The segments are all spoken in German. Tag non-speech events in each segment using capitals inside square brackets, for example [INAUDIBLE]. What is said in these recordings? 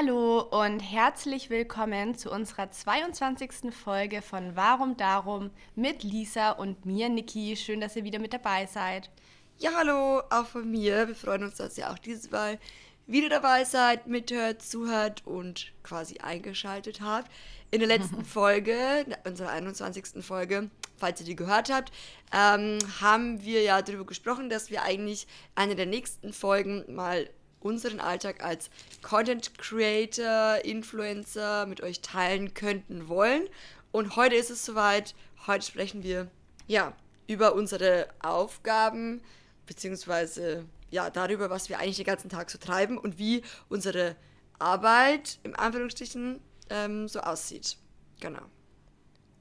Hallo und herzlich willkommen zu unserer 22. Folge von Warum Darum mit Lisa und mir, Niki. Schön, dass ihr wieder mit dabei seid. Ja, hallo, auch von mir. Wir freuen uns, dass ihr auch dieses Mal wieder dabei seid, mithört, zuhört und quasi eingeschaltet habt. In der letzten [LAUGHS] Folge, unserer 21. Folge, falls ihr die gehört habt, ähm, haben wir ja darüber gesprochen, dass wir eigentlich eine der nächsten Folgen mal unseren Alltag als Content Creator, Influencer mit euch teilen könnten wollen. Und heute ist es soweit. Heute sprechen wir ja über unsere Aufgaben beziehungsweise ja darüber, was wir eigentlich den ganzen Tag so treiben und wie unsere Arbeit im Anführungsstrichen ähm, so aussieht. Genau.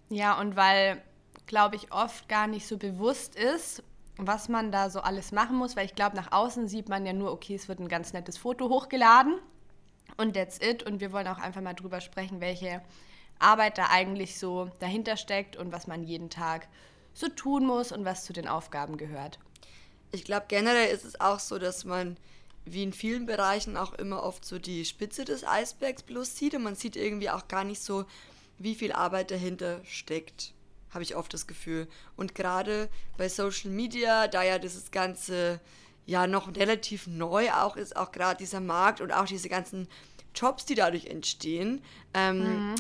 Ja, und weil, glaube ich, oft gar nicht so bewusst ist, was man da so alles machen muss, weil ich glaube, nach außen sieht man ja nur, okay, es wird ein ganz nettes Foto hochgeladen und that's it. Und wir wollen auch einfach mal drüber sprechen, welche Arbeit da eigentlich so dahinter steckt und was man jeden Tag so tun muss und was zu den Aufgaben gehört. Ich glaube, generell ist es auch so, dass man wie in vielen Bereichen auch immer oft so die Spitze des Eisbergs bloß sieht und man sieht irgendwie auch gar nicht so, wie viel Arbeit dahinter steckt habe ich oft das Gefühl. Und gerade bei Social Media, da ja dieses ganze ja noch relativ neu auch ist, auch gerade dieser Markt und auch diese ganzen Jobs, die dadurch entstehen, ähm, mhm.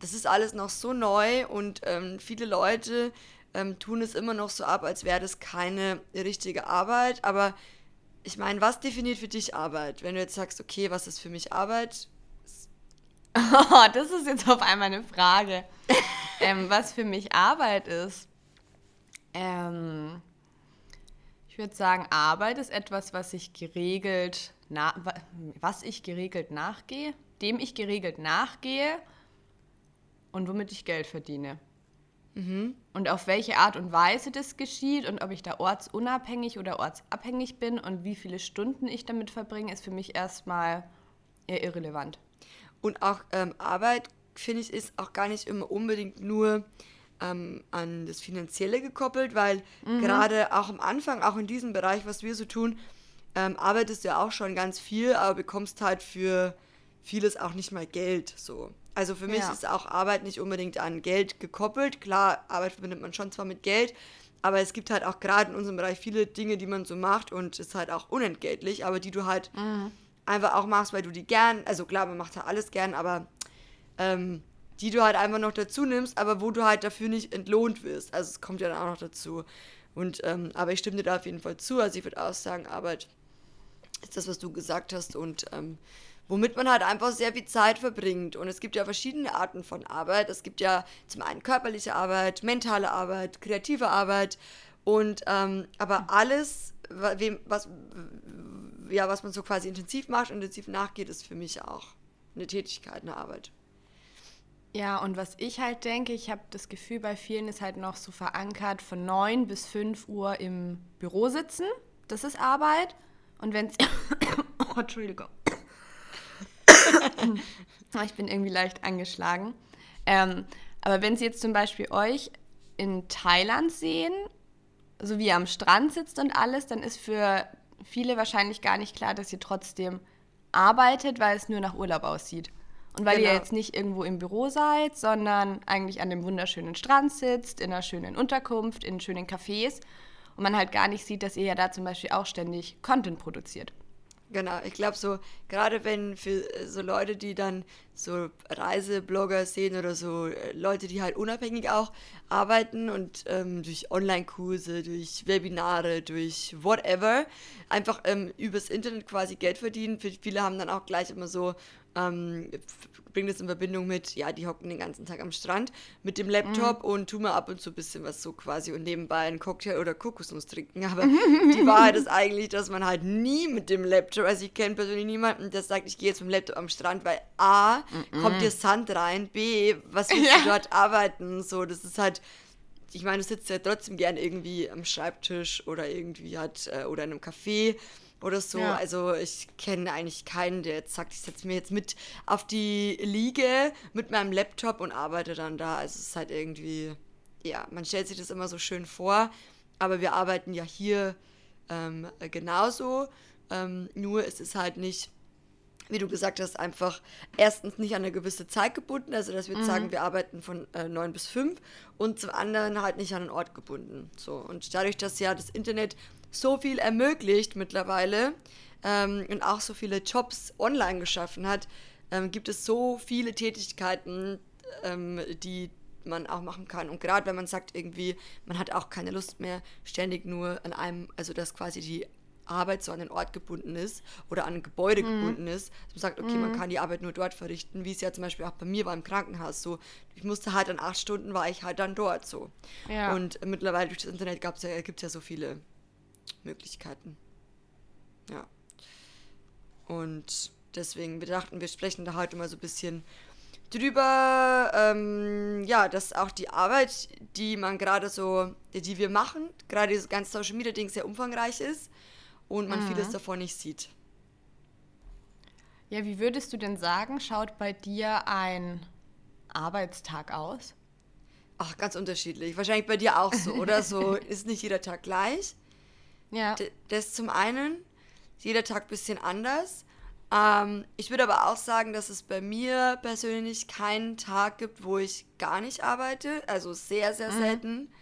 das ist alles noch so neu und ähm, viele Leute ähm, tun es immer noch so ab, als wäre das keine richtige Arbeit. Aber ich meine, was definiert für dich Arbeit? Wenn du jetzt sagst, okay, was ist für mich Arbeit? Oh, [LAUGHS] das ist jetzt auf einmal eine Frage ähm, was für mich Arbeit ist. Ähm, ich würde sagen, Arbeit ist etwas, was ich geregelt, was ich geregelt nachgehe, dem ich geregelt nachgehe und womit ich Geld verdiene. Mhm. Und auf welche Art und Weise das geschieht und ob ich da ortsunabhängig oder ortsabhängig bin und wie viele Stunden ich damit verbringe, ist für mich erstmal eher irrelevant. Und auch ähm, Arbeit finde ich, ist auch gar nicht immer unbedingt nur ähm, an das Finanzielle gekoppelt, weil mhm. gerade auch am Anfang, auch in diesem Bereich, was wir so tun, ähm, arbeitest du ja auch schon ganz viel, aber bekommst halt für vieles auch nicht mal Geld. So. Also für mich ja. ist auch Arbeit nicht unbedingt an Geld gekoppelt. Klar, Arbeit verbindet man schon zwar mit Geld, aber es gibt halt auch gerade in unserem Bereich viele Dinge, die man so macht und ist halt auch unentgeltlich, aber die du halt mhm. Einfach auch machst, weil du die gern, also klar, man macht ja alles gern, aber ähm, die du halt einfach noch dazu nimmst, aber wo du halt dafür nicht entlohnt wirst. Also es kommt ja dann auch noch dazu. Und, ähm, aber ich stimme dir da auf jeden Fall zu. Also ich würde auch sagen, Arbeit ist das, was du gesagt hast und ähm, womit man halt einfach sehr viel Zeit verbringt. Und es gibt ja verschiedene Arten von Arbeit. Es gibt ja zum einen körperliche Arbeit, mentale Arbeit, kreative Arbeit und ähm, aber alles, was, ja, was man so quasi intensiv macht, intensiv nachgeht, ist für mich auch eine Tätigkeit, eine Arbeit. Ja, und was ich halt denke, ich habe das Gefühl, bei vielen ist halt noch so verankert von 9 bis 5 Uhr im Büro sitzen. Das ist Arbeit. Und wenn es. [COUGHS] oh, Entschuldigung. [COUGHS] ich bin irgendwie leicht angeschlagen. Ähm, aber wenn Sie jetzt zum Beispiel euch in Thailand sehen, so wie ihr am Strand sitzt und alles, dann ist für viele wahrscheinlich gar nicht klar, dass ihr trotzdem arbeitet, weil es nur nach Urlaub aussieht. Und weil genau. ihr jetzt nicht irgendwo im Büro seid, sondern eigentlich an dem wunderschönen Strand sitzt, in einer schönen Unterkunft, in schönen Cafés und man halt gar nicht sieht, dass ihr ja da zum Beispiel auch ständig Content produziert. Genau, ich glaube so, gerade wenn für äh, so Leute, die dann so Reiseblogger sehen oder so äh, Leute, die halt unabhängig auch arbeiten und ähm, durch Online-Kurse, durch Webinare, durch whatever, einfach ähm, übers Internet quasi Geld verdienen. Viele haben dann auch gleich immer so ähm, bringe das in Verbindung mit, ja, die hocken den ganzen Tag am Strand mit dem Laptop mhm. und tun mal ab und zu ein bisschen was so quasi und nebenbei einen Cocktail oder Kokosnuss trinken. [LAUGHS] Aber die Wahrheit ist eigentlich, dass man halt nie mit dem Laptop, also ich kenne persönlich niemanden, der sagt, ich gehe jetzt mit dem Laptop am Strand, weil A, mhm. kommt dir Sand rein, B, was willst ja. du dort arbeiten? So, das ist halt ich meine, du sitzt ja trotzdem gern irgendwie am Schreibtisch oder irgendwie hat äh, oder in einem Café oder so. Ja. Also ich kenne eigentlich keinen, der jetzt sagt, ich setze mir jetzt mit auf die Liege mit meinem Laptop und arbeite dann da. Also es ist halt irgendwie, ja, man stellt sich das immer so schön vor, aber wir arbeiten ja hier ähm, genauso. Ähm, nur es ist halt nicht wie du gesagt hast, einfach erstens nicht an eine gewisse Zeit gebunden, also dass wir mhm. sagen, wir arbeiten von äh, 9 bis 5 und zum anderen halt nicht an einen Ort gebunden. So. Und dadurch, dass ja das Internet so viel ermöglicht mittlerweile ähm, und auch so viele Jobs online geschaffen hat, ähm, gibt es so viele Tätigkeiten, ähm, die man auch machen kann. Und gerade wenn man sagt, irgendwie, man hat auch keine Lust mehr, ständig nur an einem, also dass quasi die Arbeit so an den Ort gebunden ist oder an ein Gebäude mhm. gebunden ist. Dass man sagt, okay, mhm. man kann die Arbeit nur dort verrichten, wie es ja zum Beispiel auch bei mir war im Krankenhaus so. Ich musste halt an acht Stunden, war ich halt dann dort so. Ja. Und mittlerweile durch das Internet ja, gibt es ja so viele Möglichkeiten. Ja. Und deswegen, wir dachten, wir sprechen da heute mal so ein bisschen drüber, ähm, ja, dass auch die Arbeit, die man gerade so, die wir machen, gerade dieses ganze Social Media Ding sehr umfangreich ist und man mhm. vieles davon nicht sieht. Ja, wie würdest du denn sagen, schaut bei dir ein Arbeitstag aus? Ach, ganz unterschiedlich. Wahrscheinlich bei dir auch so, oder? [LAUGHS] So ist nicht jeder Tag gleich. Ja. Das zum einen, jeder Tag ein bisschen anders. Ähm, ich würde aber auch sagen, dass es bei mir persönlich keinen Tag gibt, wo ich gar nicht arbeite. Also sehr, sehr mhm. selten.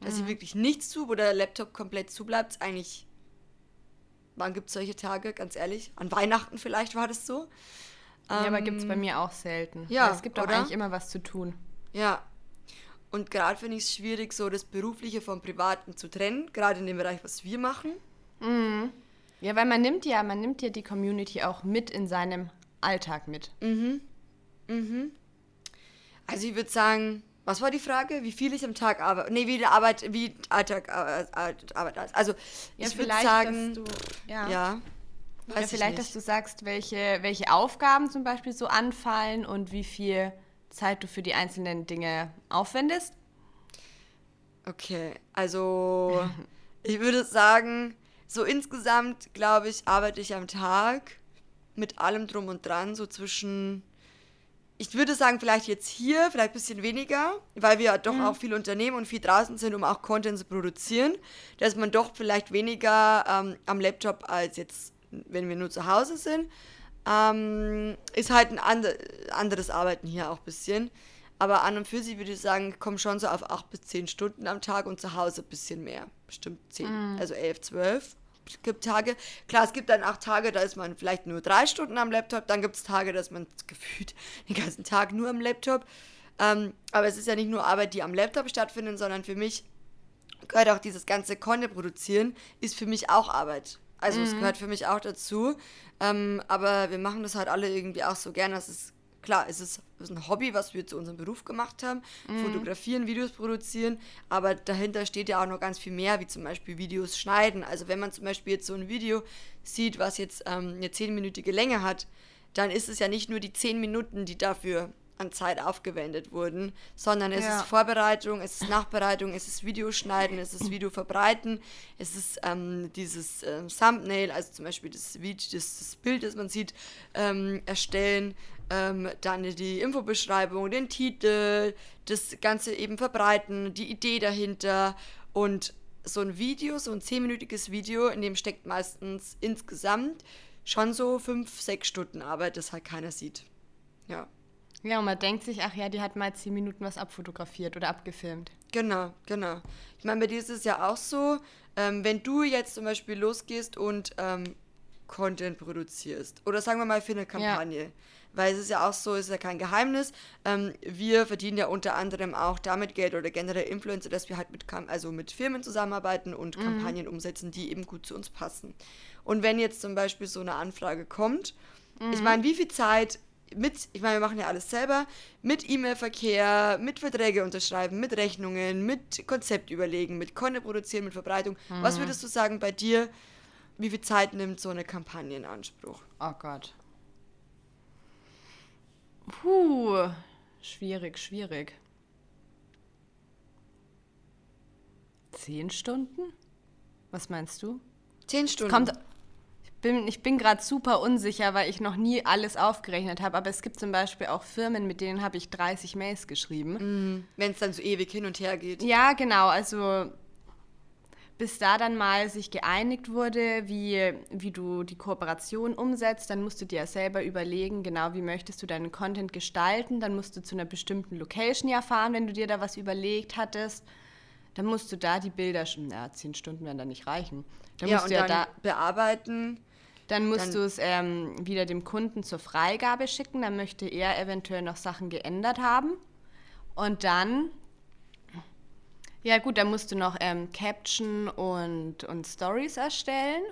Dass mhm. ich wirklich nichts tue, wo der Laptop komplett zubleibt. Eigentlich, wann gibt es solche Tage, ganz ehrlich? An Weihnachten vielleicht war das so. Ja, ähm, aber gibt es bei mir auch selten. Ja, Weil es gibt auch oder? eigentlich immer was zu tun. Ja. Und gerade finde ich es schwierig, so das Berufliche vom Privaten zu trennen, gerade in dem Bereich, was wir machen. Mhm. Ja, weil man nimmt ja, man nimmt ja die Community auch mit in seinem Alltag mit. Mhm. Mhm. Also ich würde sagen, was war die Frage? Wie viel ich am Tag arbeite? Nee, wie die Arbeit, wie Alltag äh, Arbeit ist. Also ja, ich würde sagen, du, ja. ja. ja vielleicht, dass du sagst, welche, welche Aufgaben zum Beispiel so anfallen und wie viel Zeit du für die einzelnen Dinge aufwendest. Okay, also [LAUGHS] ich würde sagen, so insgesamt, glaube ich, arbeite ich am Tag mit allem drum und dran so zwischen, ich würde sagen, vielleicht jetzt hier, vielleicht ein bisschen weniger, weil wir doch mhm. auch viel unternehmen und viel draußen sind, um auch Content zu produzieren, dass man doch vielleicht weniger ähm, am Laptop als jetzt, wenn wir nur zu Hause sind. Ähm, ist halt ein and anderes Arbeiten hier auch ein bisschen. Aber an und für sich würde ich sagen, komme schon so auf 8 bis 10 Stunden am Tag und zu Hause ein bisschen mehr. Bestimmt 10, mm. also 11, 12 gibt Tage, klar, es gibt dann auch Tage, da ist man vielleicht nur drei Stunden am Laptop, dann gibt es Tage, da ist man gefühlt [LAUGHS] den ganzen Tag nur am Laptop. Ähm, aber es ist ja nicht nur Arbeit, die am Laptop stattfindet, sondern für mich gehört auch dieses ganze Content produzieren, ist für mich auch Arbeit. Also mhm. es gehört für mich auch dazu. Ähm, aber wir machen das halt alle irgendwie auch so gern, dass es klar, es ist, es ist ein Hobby, was wir zu unserem Beruf gemacht haben. Mhm. Fotografieren, Videos produzieren, aber dahinter steht ja auch noch ganz viel mehr, wie zum Beispiel Videos schneiden. Also wenn man zum Beispiel jetzt so ein Video sieht, was jetzt ähm, eine zehnminütige Länge hat, dann ist es ja nicht nur die zehn Minuten, die dafür an Zeit aufgewendet wurden, sondern es ja. ist Vorbereitung, es ist Nachbereitung, es ist Videoschneiden, es ist Video verbreiten, es ist ähm, dieses ähm, Thumbnail, also zum Beispiel das, Video, das, das Bild, das man sieht, ähm, erstellen, ähm, dann die Infobeschreibung, den Titel, das Ganze eben verbreiten, die Idee dahinter und so ein Video, so ein zehnminütiges Video, in dem steckt meistens insgesamt schon so fünf, sechs Stunden Arbeit, das halt keiner sieht. Ja. Ja, und man denkt sich, ach ja, die hat mal zehn Minuten was abfotografiert oder abgefilmt. Genau, genau. Ich meine, bei dir ist es ja auch so, ähm, wenn du jetzt zum Beispiel losgehst und ähm, Content produzierst, oder sagen wir mal für eine Kampagne, ja weil es ist ja auch so, ist ja kein Geheimnis. Ähm, wir verdienen ja unter anderem auch damit Geld oder generell Influencer, dass wir halt mit, also mit Firmen zusammenarbeiten und mhm. Kampagnen umsetzen, die eben gut zu uns passen. Und wenn jetzt zum Beispiel so eine Anfrage kommt, mhm. ich meine, wie viel Zeit mit, ich meine, wir machen ja alles selber, mit E-Mail-Verkehr, mit Verträge unterschreiben, mit Rechnungen, mit Konzept überlegen, mit Content produzieren, mit Verbreitung. Mhm. Was würdest du sagen bei dir, wie viel Zeit nimmt so eine Kampagne in Anspruch? Oh Gott. Puh, schwierig, schwierig. Zehn Stunden? Was meinst du? Zehn Stunden. Kommt, bin, ich bin gerade super unsicher, weil ich noch nie alles aufgerechnet habe. Aber es gibt zum Beispiel auch Firmen, mit denen habe ich 30 Mails geschrieben. Mhm. Wenn es dann so ewig hin und her geht. Ja, genau. Also bis da dann mal sich geeinigt wurde, wie, wie du die Kooperation umsetzt, dann musst du dir selber überlegen, genau wie möchtest du deinen Content gestalten. Dann musst du zu einer bestimmten Location ja fahren, wenn du dir da was überlegt hattest. Dann musst du da die Bilder, schon, na, zehn Stunden werden da nicht reichen. Dann ja, musst du ja da, bearbeiten. Dann musst dann- du es ähm, wieder dem Kunden zur Freigabe schicken. Dann möchte er eventuell noch Sachen geändert haben. Und dann, ja gut, dann musst du noch ähm, Caption und, und Stories erstellen.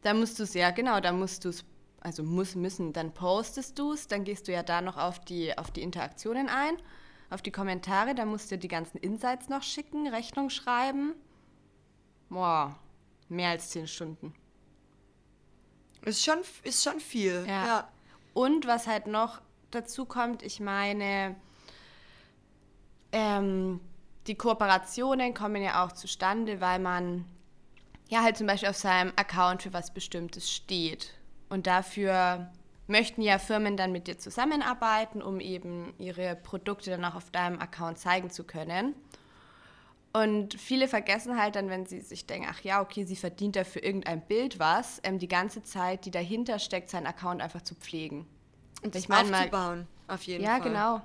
Da musst du es, ja genau, da musst du es, also muss, müssen, dann postest du es, dann gehst du ja da noch auf die, auf die Interaktionen ein, auf die Kommentare, dann musst du die ganzen Insights noch schicken, Rechnung schreiben. Boah, mehr als zehn Stunden. Ist schon, ist schon viel. Ja. ja. Und was halt noch dazu kommt, ich meine, ähm, die Kooperationen kommen ja auch zustande, weil man ja halt zum Beispiel auf seinem Account für was Bestimmtes steht. Und dafür möchten ja Firmen dann mit dir zusammenarbeiten, um eben ihre Produkte dann auch auf deinem Account zeigen zu können. Und viele vergessen halt dann, wenn sie sich denken, ach ja, okay, sie verdient da für irgendein Bild was, ähm, die ganze Zeit, die dahinter steckt, seinen Account einfach zu pflegen. Und Ich das mein mal- aufzubauen, auf jeden Ja, Fall. genau.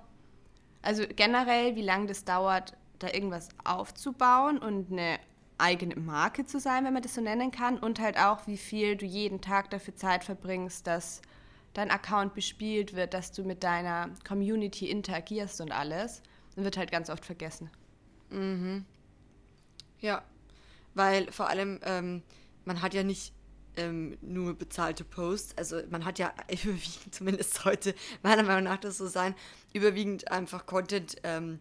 Also generell, wie lange das dauert, da irgendwas aufzubauen und eine eigene Marke zu sein, wenn man das so nennen kann. Und halt auch, wie viel du jeden Tag dafür Zeit verbringst, dass dein Account bespielt wird, dass du mit deiner Community interagierst und alles. Dann wird halt ganz oft vergessen. Ja, weil vor allem, ähm, man hat ja nicht ähm, nur bezahlte Posts, also man hat ja [LAUGHS] überwiegend, zumindest heute, meiner Meinung nach das so sein, überwiegend einfach Content, ähm,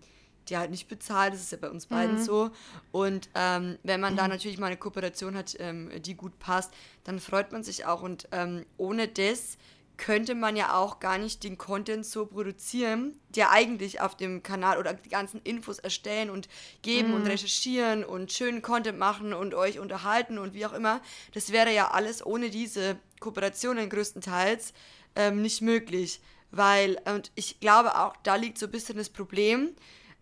der halt nicht bezahlt, das ist ja bei uns beiden so. Und ähm, wenn man da natürlich mal eine Kooperation hat, ähm, die gut passt, dann freut man sich auch. Und ähm, ohne das könnte man ja auch gar nicht den Content so produzieren, der eigentlich auf dem Kanal oder die ganzen Infos erstellen und geben und recherchieren und schönen Content machen und euch unterhalten und wie auch immer. Das wäre ja alles ohne diese Kooperationen größtenteils ähm, nicht möglich. Weil, und ich glaube auch, da liegt so ein bisschen das Problem,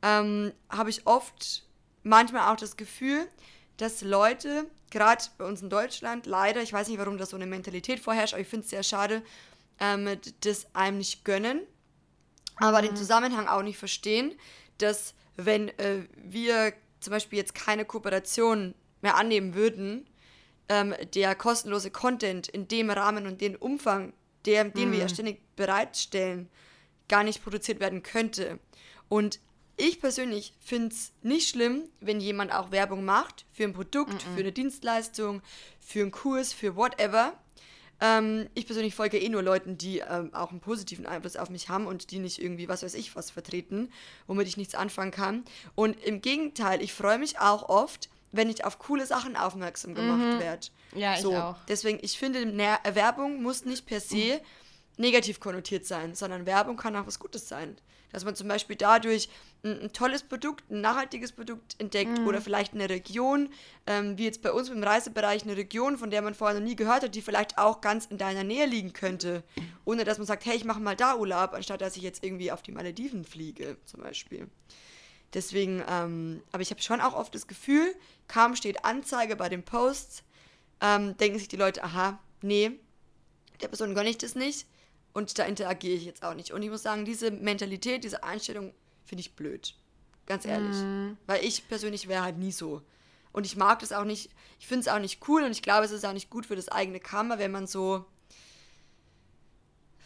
ähm, habe ich oft manchmal auch das Gefühl, dass Leute, gerade bei uns in Deutschland, leider, ich weiß nicht, warum da so eine Mentalität vorherrscht, aber ich finde es sehr schade, ähm, das einem nicht gönnen, aber den Zusammenhang auch nicht verstehen, dass wenn äh, wir zum Beispiel jetzt keine Kooperation mehr annehmen würden, ähm, der kostenlose Content in dem Rahmen und dem Umfang, der, den wir ja ständig bereitstellen, gar nicht produziert werden könnte. Und ich persönlich finde es nicht schlimm, wenn jemand auch Werbung macht für ein Produkt, für eine Dienstleistung, für einen Kurs, für whatever. Ähm, ich persönlich folge eh nur Leuten, die ähm, auch einen positiven Einfluss auf mich haben und die nicht irgendwie, was weiß ich, was vertreten, womit ich nichts anfangen kann. Und im Gegenteil, ich freue mich auch oft, wenn ich auf coole Sachen aufmerksam gemacht werde. Ja, ich so, auch. Deswegen, ich finde, Werbung muss nicht per se negativ konnotiert sein, sondern Werbung kann auch was Gutes sein. Dass man zum Beispiel dadurch ein, tolles Produkt, ein nachhaltiges Produkt entdeckt oder vielleicht eine Region, ähm, wie jetzt bei uns im Reisebereich, eine Region, von der man vorher noch nie gehört hat, die vielleicht auch ganz in deiner Nähe liegen könnte. Ohne dass man sagt, hey, ich mache mal da Urlaub, anstatt dass ich jetzt irgendwie auf die Malediven fliege, zum Beispiel. Deswegen, ähm, aber ich habe schon auch oft das Gefühl, kaum steht Anzeige bei den Posts, ähm, denken sich die Leute, aha, nee, der Person gönne ich das nicht und da interagiere ich jetzt auch nicht. Und ich muss sagen, diese Mentalität, diese Einstellung finde ich blöd. Ganz ehrlich. Weil ich persönlich wäre halt nie so. Und ich mag das auch nicht, ich finde es auch nicht cool und ich glaube, es ist auch nicht gut für das eigene Karma, wenn man so,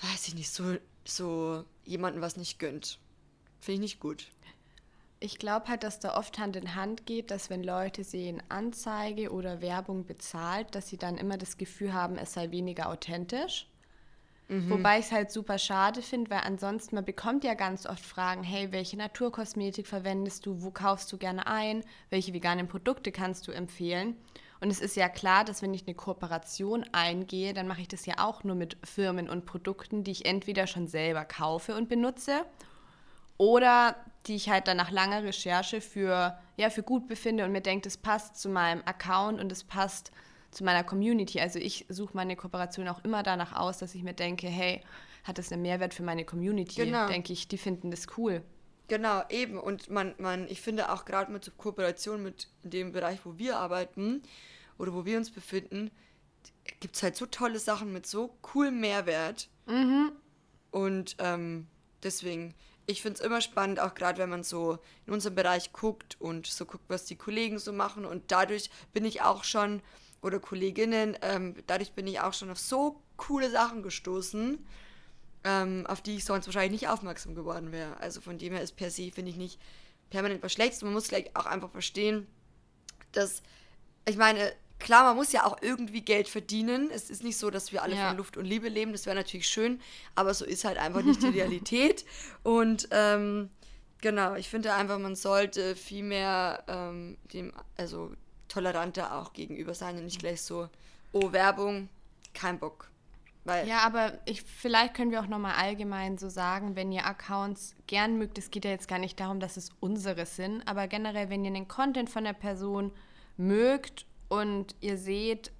weiß ich nicht, so, so jemandem was nicht gönnt. Finde ich nicht gut. Ich glaube halt, dass da oft Hand in Hand geht, dass wenn Leute sehen Anzeige oder Werbung bezahlt, dass sie dann immer das Gefühl haben, es sei weniger authentisch. Wobei ich es halt super schade finde, weil ansonsten, man bekommt ja ganz oft Fragen, hey, welche Naturkosmetik verwendest du, wo kaufst du gerne ein, welche veganen Produkte kannst du empfehlen? Und es ist ja klar, dass wenn ich eine Kooperation eingehe, dann mache ich das ja auch nur mit Firmen und Produkten, die ich entweder schon selber kaufe und benutze oder die ich halt dann nach langer Recherche für, ja, für gut befinde und mir denke, das passt zu meinem Account und es passt zu meiner Community. Also ich suche meine Kooperation auch immer danach aus, dass ich mir denke, hey, hat das einen Mehrwert für meine Community? Genau. Denke ich, die finden das cool. Genau, eben. Und man, man, ich finde auch gerade mit Kooperation mit dem Bereich, wo wir arbeiten oder wo wir uns befinden, gibt es halt so tolle Sachen mit so coolem Mehrwert. Mhm. Und ähm, deswegen, ich finde es immer spannend, auch gerade wenn man so in unserem Bereich guckt und so guckt, was die Kollegen so machen. Und dadurch bin ich auch schon, oder Kolleginnen, ähm, dadurch bin ich auch schon auf so coole Sachen gestoßen ähm, auf die ich sonst wahrscheinlich nicht aufmerksam geworden wäre. Also von dem her ist per se, finde ich, nicht permanent was Schlechtes. Man muss gleich auch einfach verstehen, dass, ich meine, klar, man muss ja auch irgendwie Geld verdienen. Es ist nicht so, dass wir alle ja. von Luft und Liebe leben. Das wäre natürlich schön, aber so ist halt einfach nicht die [LAUGHS] Realität. Und ähm, genau, ich finde einfach, man sollte viel mehr ähm, dem, also toleranter auch gegenüber sein und nicht gleich so, oh, Werbung, kein Bock. Weil ja, aber ich, vielleicht können wir auch nochmal allgemein so sagen, wenn ihr Accounts gern mögt, es geht ja jetzt gar nicht darum, dass es unsere sind, aber generell, wenn ihr den Content von der Person mögt und ihr seht,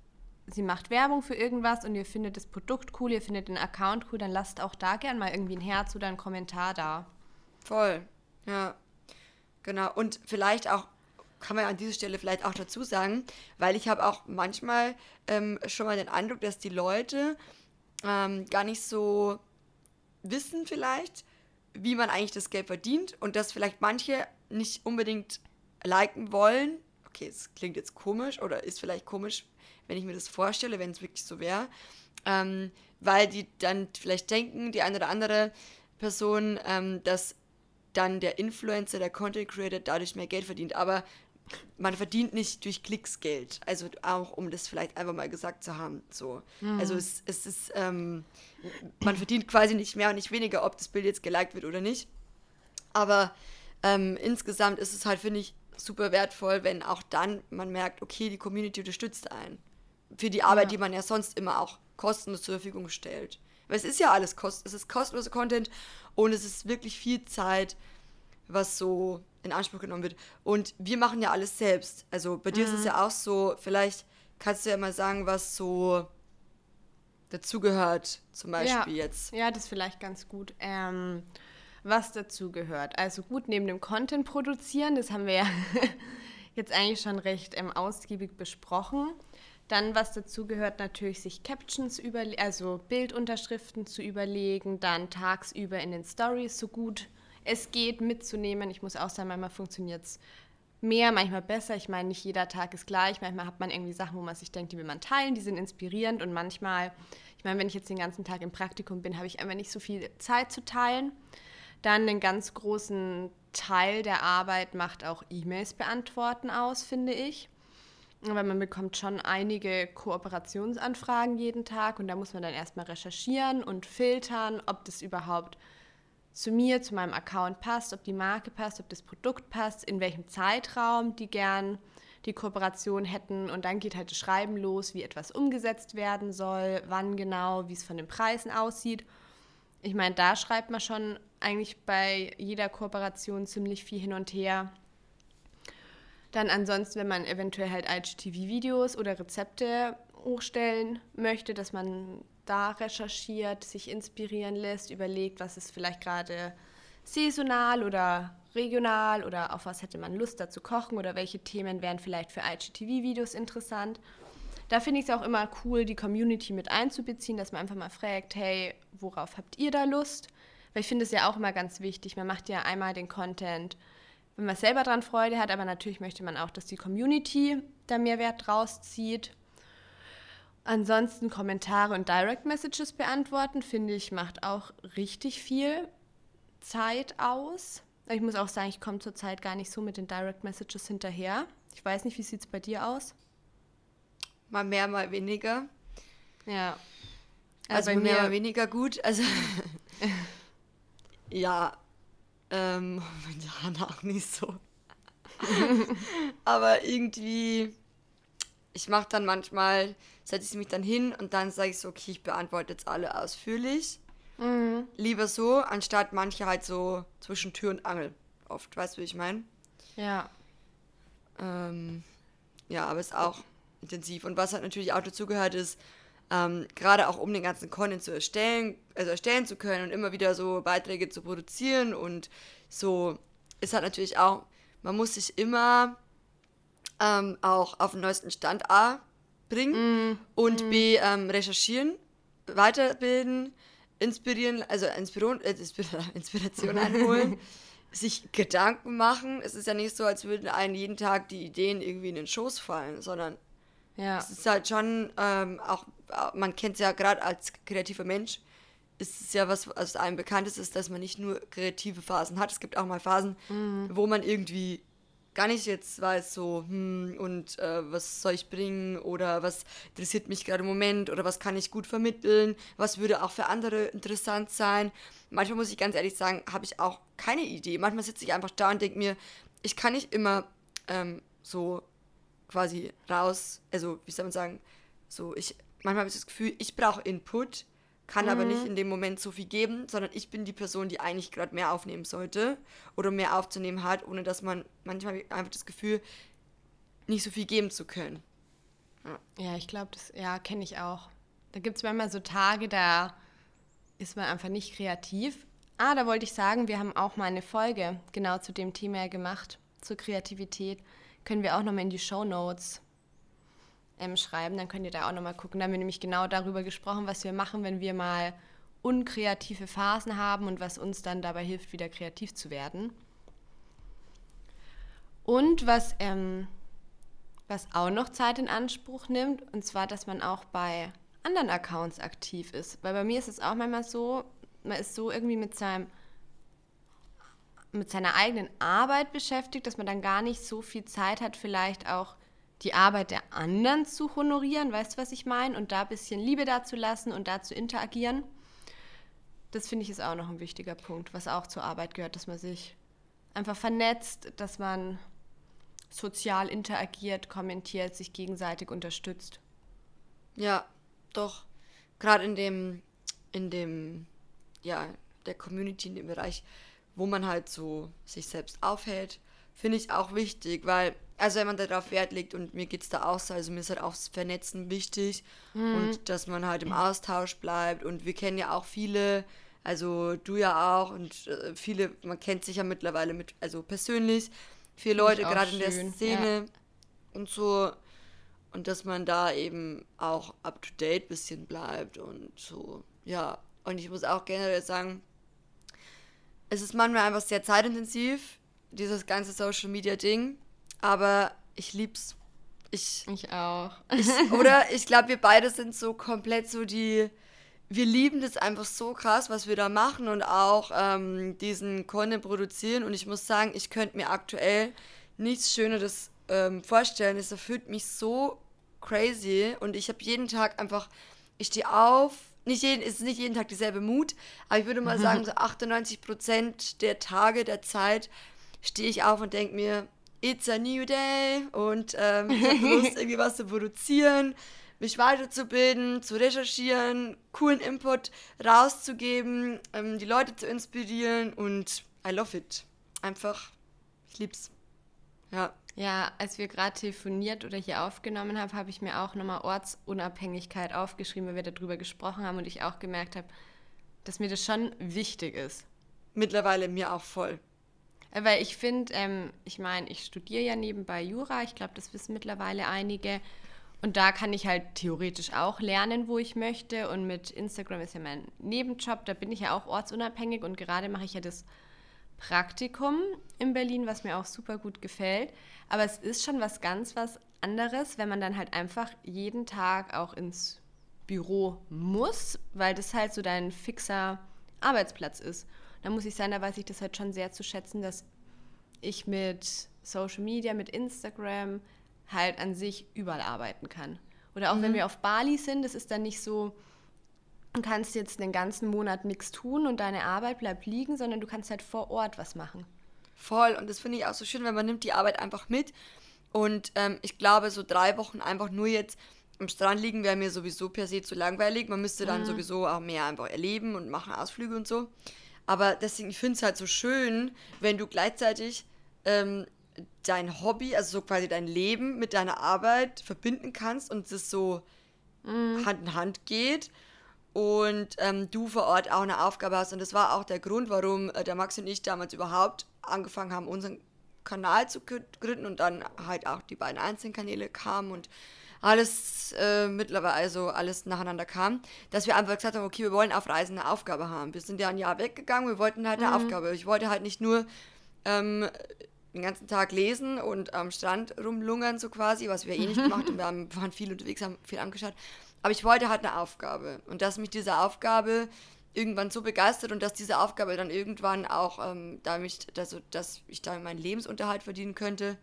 sie macht Werbung für irgendwas und ihr findet das Produkt cool, ihr findet den Account cool, dann lasst auch da gern mal irgendwie ein Herz oder einen Kommentar da. Voll, ja. Genau. Und vielleicht auch, kann man an dieser Stelle vielleicht auch dazu sagen, weil ich habe auch manchmal ähm, schon mal den Eindruck, dass die Leute ähm, gar nicht so wissen vielleicht, wie man eigentlich das Geld verdient und dass vielleicht manche nicht unbedingt liken wollen. Okay, es klingt jetzt komisch oder ist vielleicht komisch, wenn ich mir das vorstelle, wenn es wirklich so wäre, ähm, weil die dann vielleicht denken, die eine oder andere Person, ähm, dass dann der Influencer, der Content Creator dadurch mehr Geld verdient. Aber man verdient nicht durch Klicks Geld. Also auch, um das vielleicht einfach mal gesagt zu haben. So. Mhm. Also es, es ist, ähm, man verdient quasi nicht mehr und nicht weniger, ob das Bild jetzt geliked wird oder nicht. Aber ähm, insgesamt ist es halt, finde ich, super wertvoll, wenn auch dann man merkt, okay, die Community unterstützt einen. Für die Arbeit, ja. die man ja sonst immer auch kostenlos zur Verfügung stellt. Weil es ist ja alles kost es ist kostenloser Content und es ist wirklich viel Zeit, was so in Anspruch genommen wird. Und wir machen ja alles selbst. Also bei dir mhm. ist es mhm. ja auch so, vielleicht kannst du ja mal sagen, was so dazugehört, zum Beispiel ja. jetzt. Ja, das ist vielleicht ganz gut. Ähm, was dazugehört. Also gut, neben dem Content produzieren, das haben wir ja [LAUGHS] jetzt eigentlich schon recht ähm, ausgiebig besprochen. Dann, was dazu gehört, natürlich sich Captions überlegen, also Bildunterschriften zu überlegen, dann tagsüber in den Stories so gut es geht mitzunehmen. Ich muss auch sagen, manchmal funktioniert es mehr, manchmal besser. Ich meine, nicht jeder Tag ist gleich. Manchmal hat man irgendwie Sachen, wo man sich denkt, die will man teilen, die sind inspirierend. Und manchmal, ich meine, wenn ich jetzt den ganzen Tag im Praktikum bin, habe ich einfach nicht so viel Zeit zu teilen. Dann einen ganz großen Teil der Arbeit macht auch E-Mails beantworten aus, finde ich. Weil man bekommt schon einige Kooperationsanfragen jeden Tag und da muss man dann erstmal recherchieren und filtern, ob das überhaupt zu mir, zu meinem Account passt, ob die Marke passt, ob das Produkt passt, in welchem Zeitraum die gern die Kooperation hätten. Und dann geht halt das Schreiben los, wie etwas umgesetzt werden soll, wann genau, wie es von den Preisen aussieht. Ich meine, da schreibt man schon eigentlich bei jeder Kooperation ziemlich viel hin und her. Dann ansonsten, wenn man eventuell halt IGTV-Videos oder Rezepte hochstellen möchte, dass man da recherchiert, sich inspirieren lässt, überlegt, was ist vielleicht gerade saisonal oder regional oder auf was hätte man Lust da zu kochen oder welche Themen wären vielleicht für IGTV-Videos interessant. Da finde ich es auch immer cool, die Community mit einzubeziehen, dass man einfach mal fragt, hey, worauf habt ihr da Lust? Weil ich finde es ja auch immer ganz wichtig, man macht ja einmal den Content, wenn man selber daran Freude hat, aber natürlich möchte man auch, dass die Community da Mehrwert draus zieht. Ansonsten Kommentare und Direct Messages beantworten, finde ich, macht auch richtig viel Zeit aus. Ich muss auch sagen, ich komme zurzeit gar nicht so mit den Direct Messages hinterher. Ich weiß nicht, wie sieht es bei dir aus? Mal mehr, mal weniger. Ja. Also, also mehr, mal weniger gut. Also [LAUGHS] ja, ähm, [LAUGHS] momentan auch nicht so. [LAUGHS] Aber irgendwie ich mache dann manchmal, setze ich mich dann hin und dann sage ich so, okay, ich beantworte jetzt alle ausführlich. Mhm. Lieber so, anstatt manche halt so zwischen Tür und Angel oft. Weißt du, wie ich meine? Ja. Ähm, ja, aber ist auch intensiv. Und was halt natürlich auch dazu gehört, ist, ähm, gerade auch um den ganzen Content zu erstellen, also erstellen zu können und immer wieder so Beiträge zu produzieren und so ist halt natürlich auch, man muss sich immer ähm, auch auf den neuesten Stand A bringen mm. und mm. B ähm, recherchieren, weiterbilden, inspirieren, also Inspiration, äh, [LAUGHS] Inspiration einholen, [LAUGHS] sich Gedanken machen. Es ist ja nicht so, als würden einen jeden Tag die Ideen irgendwie in den Schoß fallen, sondern ja. es ist halt schon ähm, auch, man kennt es ja gerade als kreativer Mensch, ist es ja was, was einem bekannt ist, ist, dass man nicht nur kreative Phasen hat. Es gibt auch mal Phasen, mhm. wo man irgendwie gar nicht jetzt weiß, so, hm, und äh, was soll ich bringen oder was interessiert mich gerade im Moment oder was kann ich gut vermitteln, was würde auch für andere interessant sein. Manchmal muss ich ganz ehrlich sagen, habe ich auch keine Idee. Manchmal sitze ich einfach da und denke mir, ich kann nicht immer ähm, so quasi raus, also wie soll man sagen, so ich, manchmal habe ich das Gefühl, ich brauche Input kann mhm. aber nicht mhm. in dem Moment so viel geben, sondern ich bin die Person, die eigentlich gerade mehr aufnehmen sollte oder mehr aufzunehmen hat, ohne dass man manchmal einfach das Gefühl, nicht so viel geben zu können. Ja, ja ich glaube, das ja, kenne ich auch. Da gibt es manchmal so Tage, da ist man einfach nicht kreativ. Ah, da wollte ich sagen, wir haben auch mal eine Folge genau zu dem Thema gemacht, zur Kreativität. Können wir auch nochmal in die Show Notes ähm, schreiben, dann könnt ihr da auch nochmal gucken. Da haben wir nämlich genau darüber gesprochen, was wir machen, wenn wir mal unkreative Phasen haben und was uns dann dabei hilft, wieder kreativ zu werden. Und was, ähm, was auch noch Zeit in Anspruch nimmt, und zwar, dass man auch bei anderen Accounts aktiv ist. Weil bei mir ist es auch manchmal so, man ist so irgendwie mit seinem mit seiner eigenen Arbeit beschäftigt, dass man dann gar nicht so viel Zeit hat, vielleicht auch die Arbeit der anderen zu honorieren, weißt du, was ich meine? Und da ein bisschen Liebe dazulassen und da zu interagieren. Das finde ich ist auch noch ein wichtiger Punkt, was auch zur Arbeit gehört, dass man sich einfach vernetzt, dass man sozial interagiert, kommentiert, sich gegenseitig unterstützt. Ja, doch. Gerade in dem, in dem, ja, der Community, in dem Bereich, wo man halt so sich selbst aufhält, finde ich auch wichtig, weil also wenn man darauf Wert legt und mir geht es da auch so, also mir ist halt auch das Vernetzen wichtig mhm. und dass man halt im Austausch bleibt und wir kennen ja auch viele, also du ja auch und äh, viele, man kennt sich ja mittlerweile mit, also persönlich, viele Leute gerade in der Szene ja. und so und dass man da eben auch up to date bisschen bleibt und so, ja. Und ich muss auch generell sagen, es ist manchmal einfach sehr zeitintensiv, dieses ganze Social Media Ding aber ich lieb's. Ich, ich auch. Ich, [LAUGHS] oder ich glaube, wir beide sind so komplett so die. Wir lieben das einfach so krass, was wir da machen und auch ähm, diesen Content produzieren. Und ich muss sagen, ich könnte mir aktuell nichts Schöneres ähm, vorstellen. Es erfüllt mich so crazy und ich habe jeden Tag einfach, ich stehe auf, nicht jeden, es ist nicht jeden Tag dieselbe Mut, aber ich würde mal [LAUGHS] sagen, so 98 Prozent der Tage, der Zeit stehe ich auf und denke mir, It's a new day und ähm, ich habe Lust, [LAUGHS] irgendwie was zu produzieren, mich weiterzubilden, zu recherchieren, coolen Input rauszugeben, ähm, die Leute zu inspirieren und I love it. Einfach, ich lieb's. Ja. Ja, als wir gerade telefoniert oder hier aufgenommen haben, habe ich mir auch nochmal Ortsunabhängigkeit aufgeschrieben, weil wir darüber gesprochen haben und ich auch gemerkt habe, dass mir das schon wichtig ist. Mittlerweile mir auch voll. Äh, weil ich finde, ähm, ich meine, ich studiere ja nebenbei Jura, ich glaube, das wissen mittlerweile einige. Und da kann ich halt theoretisch auch lernen, wo ich möchte. Und mit Instagram ist ja mein Nebenjob, da bin ich ja auch ortsunabhängig und gerade mache ich ja das Praktikum in Berlin, was mir auch super gut gefällt. Aber es ist schon was ganz was anderes, wenn man dann halt einfach jeden Tag auch ins Büro muss, weil das halt so dein fixer Arbeitsplatz ist da muss ich sagen, da weiß ich das halt schon sehr zu schätzen, dass ich mit Social Media, mit Instagram halt an sich überall arbeiten kann. Oder auch mhm. wenn wir auf Bali sind, das ist dann nicht so, du kannst jetzt den ganzen Monat nichts tun und deine Arbeit bleibt liegen, sondern du kannst halt vor Ort was machen. Voll. Und das finde ich auch so schön, wenn man nimmt die Arbeit einfach mit. Und ähm, ich glaube, so drei Wochen einfach nur jetzt am Strand liegen wäre mir sowieso per se zu langweilig. Man müsste dann mhm. sowieso auch mehr einfach erleben und machen Ausflüge und so. Aber deswegen, ich finde es halt so schön, wenn du gleichzeitig ähm, dein Hobby, also so quasi dein Leben mit deiner Arbeit verbinden kannst und es so mm. Hand in Hand geht. und ähm, du vor Ort auch eine Aufgabe hast. Und das war auch der Grund, warum äh, der Max und ich damals überhaupt angefangen haben, unseren Kanal zu gründen und dann halt auch die beiden einzelnen Kanäle kamen und alles äh, mittlerweile, also alles nacheinander kam, dass wir einfach gesagt haben, okay, wir wollen auf Reisen eine Aufgabe haben. Wir sind ja ein Jahr weggegangen, wir wollten halt eine mhm. Aufgabe. Ich wollte halt nicht nur ähm, den ganzen Tag lesen und am Strand rumlungern, so quasi, was wir eh nicht gemacht haben. [LAUGHS] Wir haben, waren viel unterwegs, haben viel angeschaut. Aber ich wollte halt eine Aufgabe. Und dass mich diese Aufgabe irgendwann so begeistert und dass diese Aufgabe dann irgendwann auch, ähm, damit, also, dass ich da meinen Lebensunterhalt verdienen könnte,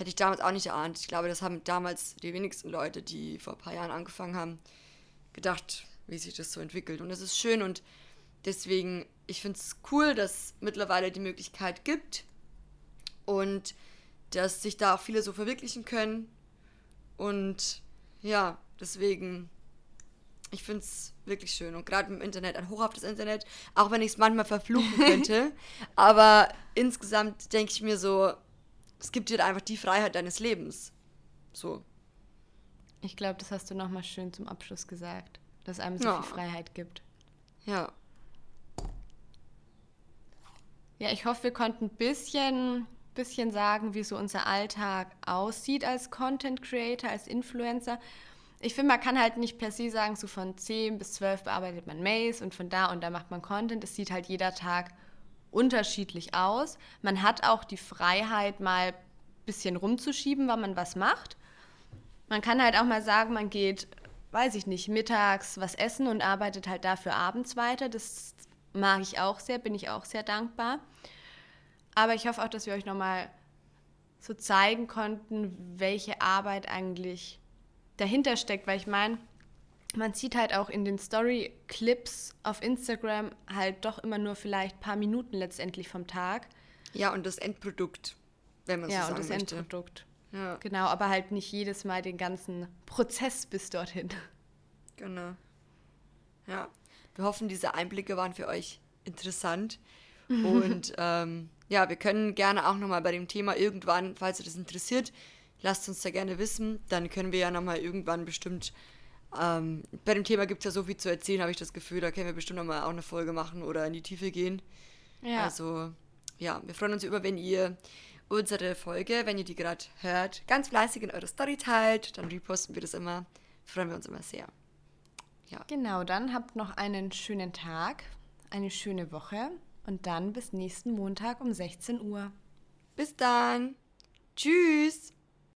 hätte ich damals auch nicht erahnt. Ich glaube, das haben damals die wenigsten Leute, die vor ein paar Jahren angefangen haben, gedacht, wie sich das so entwickelt. Und das ist schön und deswegen, ich finde es cool, dass mittlerweile die Möglichkeit gibt und dass sich da auch viele so verwirklichen können. Und ja, deswegen, ich finde es wirklich schön. Und gerade im Internet, ein Hoch auf das Internet, auch wenn ich es manchmal verfluchen [LAUGHS] könnte. aber insgesamt denke ich mir so, es gibt dir einfach die Freiheit deines Lebens. So. Ich glaube, das hast du nochmal schön zum Abschluss gesagt, dass einem so ja. viel Freiheit gibt. Ja. Ja, ich hoffe, wir konnten ein bisschen, bisschen sagen, wie so unser Alltag aussieht als Content Creator, als Influencer. Ich finde, man kann halt nicht per se sagen, so von 10 bis 12 bearbeitet man Mails und von da und da macht man Content. Es sieht halt jeder Tag unterschiedlich aus. Man hat auch die Freiheit, mal ein bisschen rumzuschieben, wann man was macht. Man kann halt auch mal sagen, man geht, weiß ich nicht, mittags was essen und arbeitet halt dafür abends weiter. Das mag ich auch sehr, bin ich auch sehr dankbar. Aber ich hoffe auch, dass wir euch nochmal so zeigen konnten, welche Arbeit eigentlich dahinter steckt, weil ich meine, man sieht halt auch in den Story-Clips auf Instagram halt doch immer nur vielleicht ein paar Minuten letztendlich vom Tag. Ja, und das Endprodukt, wenn man ja, so sagen. Ja, und das möchte. Endprodukt. Ja. Genau, aber halt nicht jedes Mal den ganzen Prozess bis dorthin. Genau. Ja, wir hoffen, diese Einblicke waren für euch interessant. [LAUGHS] Und ähm, ja, wir können gerne auch nochmal bei dem Thema irgendwann, falls ihr das interessiert, lasst uns da gerne wissen. Dann können wir ja nochmal irgendwann bestimmt ähm, bei dem Thema gibt es ja so viel zu erzählen, habe ich das Gefühl. Da können wir bestimmt nochmal auch eine Folge machen oder in die Tiefe gehen. Ja. Also, ja, wir freuen uns über, wenn ihr unsere Folge, wenn ihr die gerade hört, ganz fleißig in eure Story teilt. Dann reposten wir das immer. Freuen wir uns immer sehr. Ja. Genau, dann habt noch einen schönen Tag, eine schöne Woche und dann bis nächsten Montag um 16 Uhr. Bis dann. Tschüss.